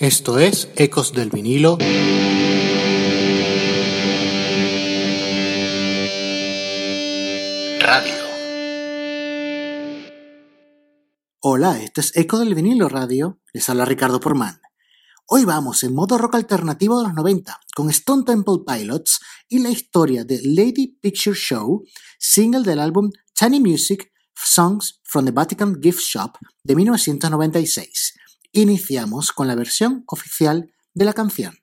Esto es Ecos del vinilo. Radio. Hola, este es Ecos del vinilo radio. Les habla Ricardo Porman. Hoy vamos en modo rock alternativo de los 90 con Stone Temple Pilots y la historia de Lady Picture Show, single del álbum Tiny Music Songs from the Vatican Gift Shop de 1996 Iniciamos con la versión oficial de la canción.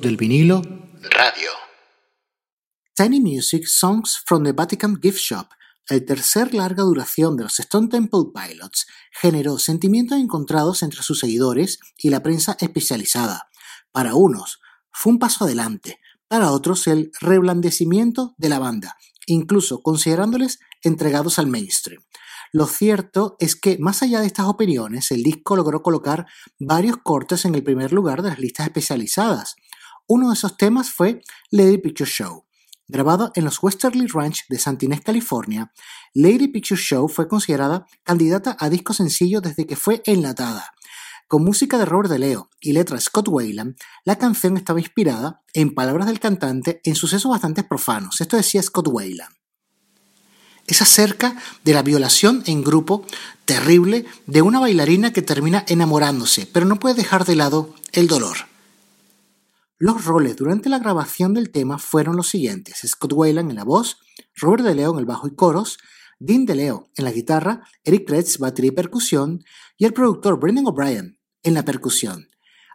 Del vinilo Radio. Tiny Music Songs from the Vatican Gift Shop, el tercer larga duración de los Stone Temple Pilots, generó sentimientos encontrados entre sus seguidores y la prensa especializada. Para unos, fue un paso adelante, para otros el reblandecimiento de la banda, incluso considerándoles entregados al mainstream. Lo cierto es que, más allá de estas opiniones, el disco logró colocar varios cortes en el primer lugar de las listas especializadas. Uno de esos temas fue Lady Picture Show. Grabado en los Westerly Ranch de Santinés, California, Lady Picture Show fue considerada candidata a disco sencillo desde que fue enlatada. Con música de Robert DeLeo y letra de Scott Wayland, la canción estaba inspirada, en palabras del cantante, en sucesos bastante profanos. Esto decía Scott Wayland es acerca de la violación en grupo terrible de una bailarina que termina enamorándose, pero no puede dejar de lado el dolor. Los roles durante la grabación del tema fueron los siguientes: Scott Wayland en la voz, Robert De Leo en el bajo y coros, Dean De Leo en la guitarra, Eric Kretz batería y percusión y el productor Brendan O'Brien en la percusión.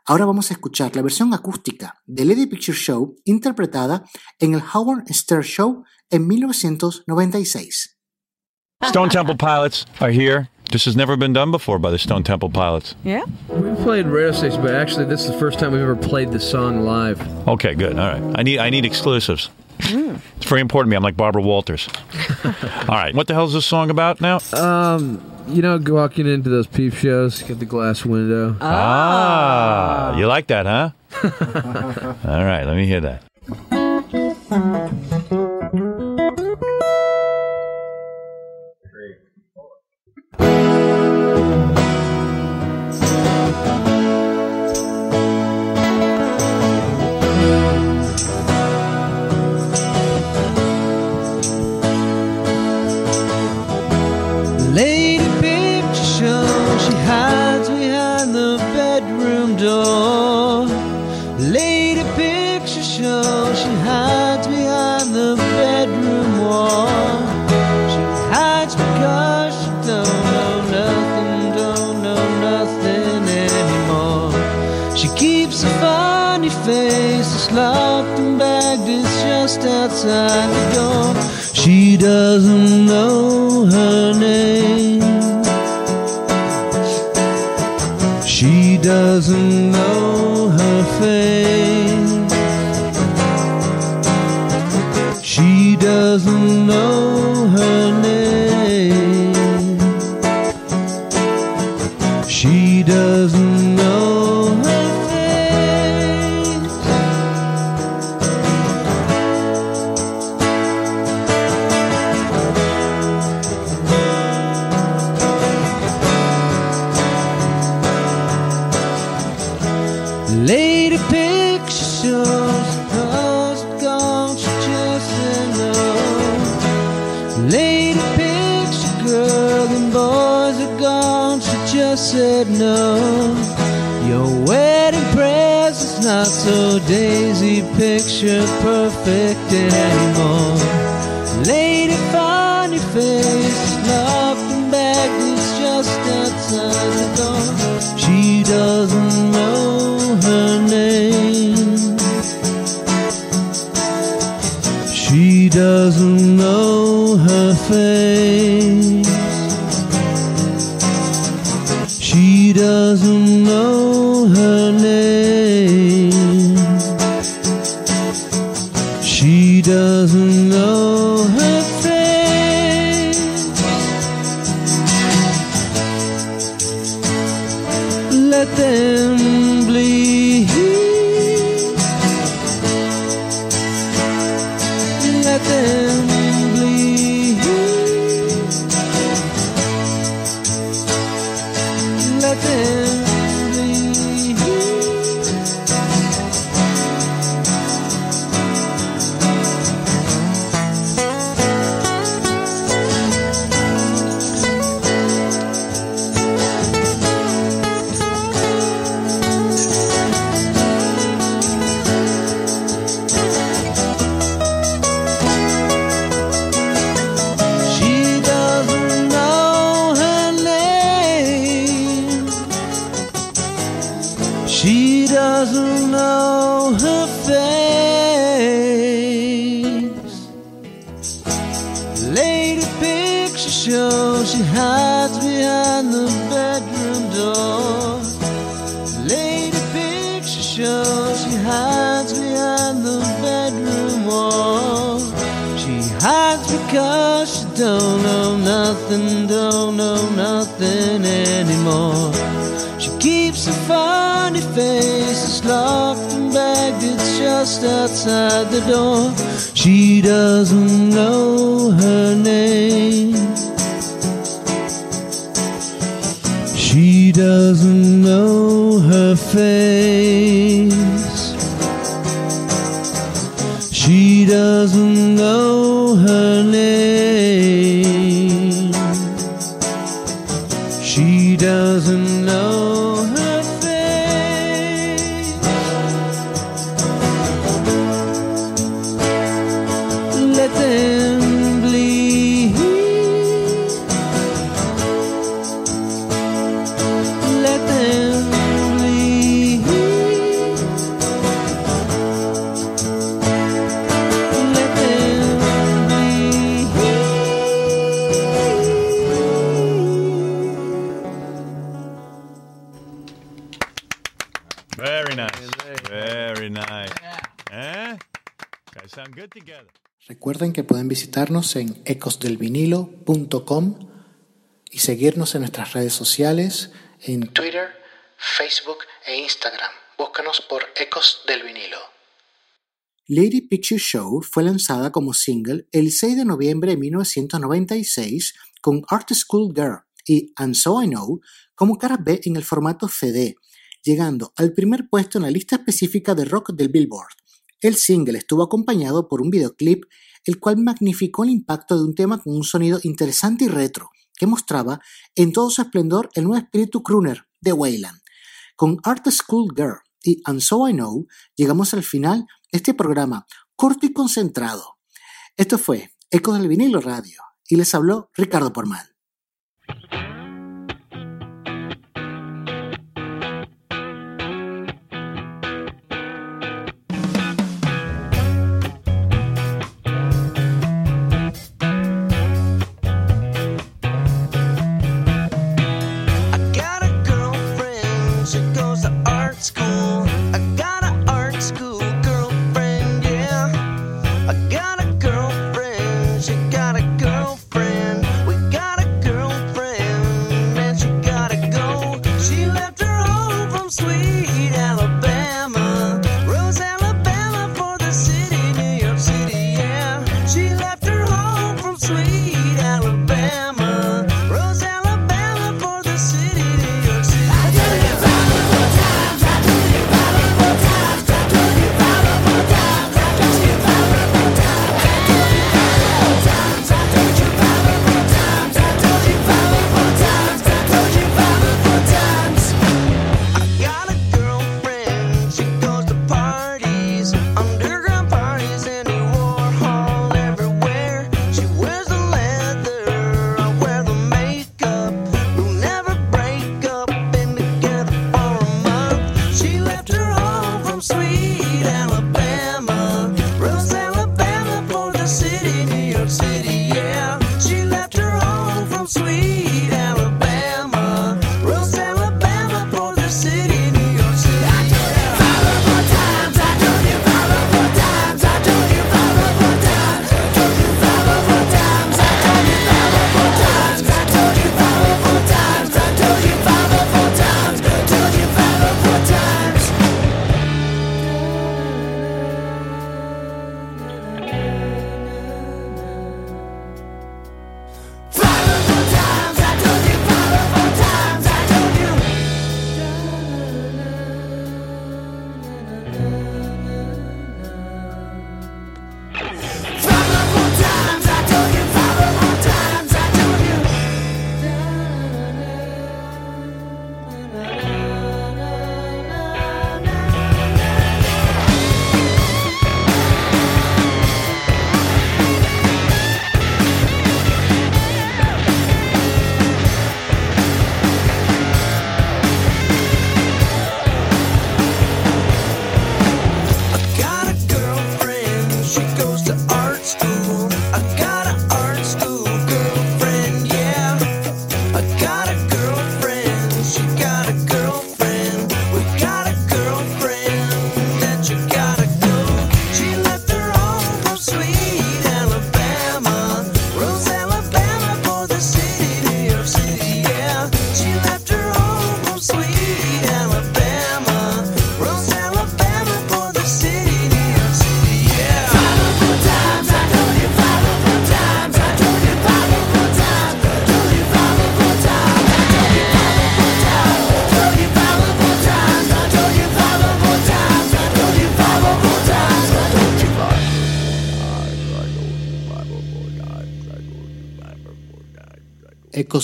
Ahora vamos a escuchar la versión acústica de Lady Picture Show interpretada en el Howard Stern Show en 1996. Stone Temple Pilots are here. This has never been done before by the Stone Temple Pilots. Yeah? We've played radio stations, but actually this is the first time we've ever played the song live. Okay, good. All right. I need I need exclusives. Mm. It's very important to me. I'm like Barbara Walters. All right. What the hell is this song about now? Um, you know, walking into those peep shows, get the glass window. Ah, you like that, huh? All right, let me hear that. She doesn't know her face. Your wedding present's not so daisy picture perfect anymore. Lady funny face, locked bagged, is just outside the door. She doesn't know her name. She doesn't know her face. Hides behind the bedroom door. Lady picture show she hides behind the bedroom wall. She hides because she don't know nothing, don't know nothing anymore. She keeps a funny face, it's locked and bagged, it's just outside the door. She doesn't know her name. Doesn't know her face. She doesn't know her name. Visitarnos en ecosdelvinilo.com y seguirnos en nuestras redes sociales en Twitter, Facebook e Instagram. Búscanos por Ecos del Vinilo. Lady Picture Show fue lanzada como single el 6 de noviembre de 1996 con Art School Girl y And So I Know como cara B en el formato CD, llegando al primer puesto en la lista específica de rock del Billboard. El single estuvo acompañado por un videoclip el cual magnificó el impacto de un tema con un sonido interesante y retro, que mostraba en todo su esplendor el nuevo espíritu crooner de Wayland. Con Art School Girl y And So I Know llegamos al final de este programa corto y concentrado. Esto fue Ecos del Vinilo Radio y les habló Ricardo Porman.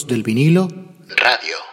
Del vinilo, radio.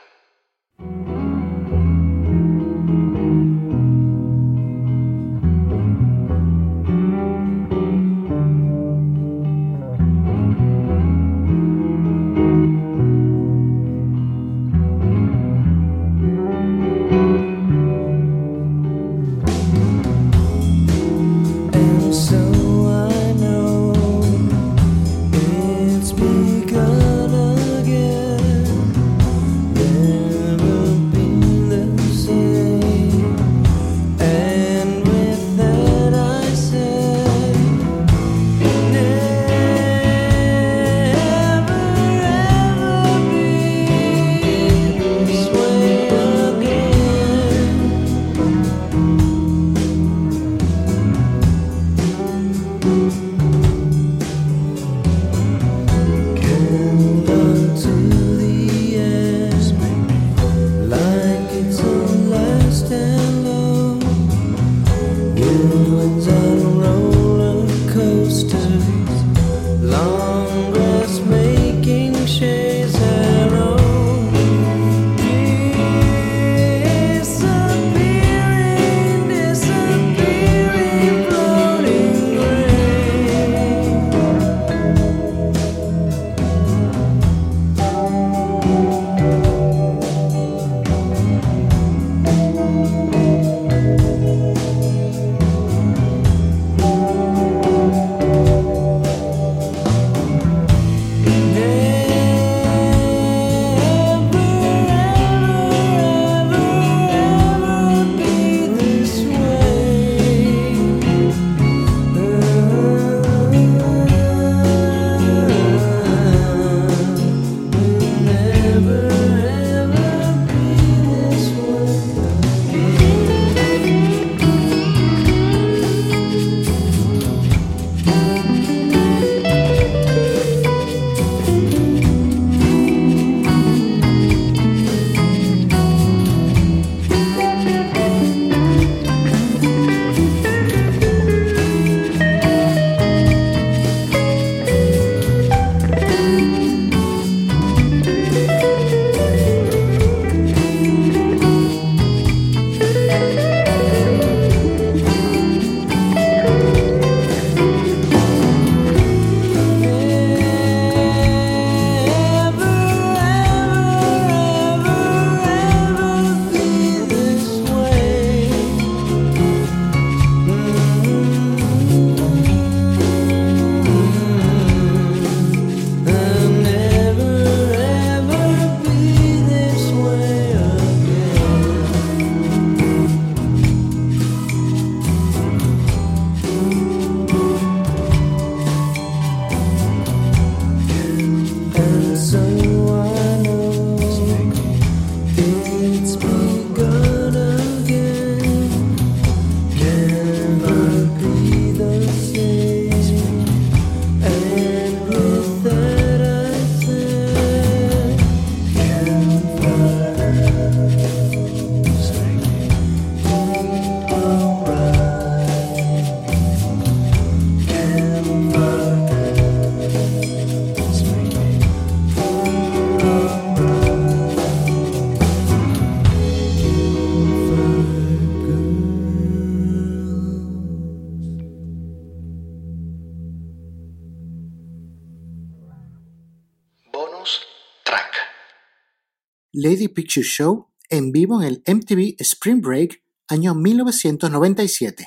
Picture Show en vivo en el MTV Spring Break año 1997.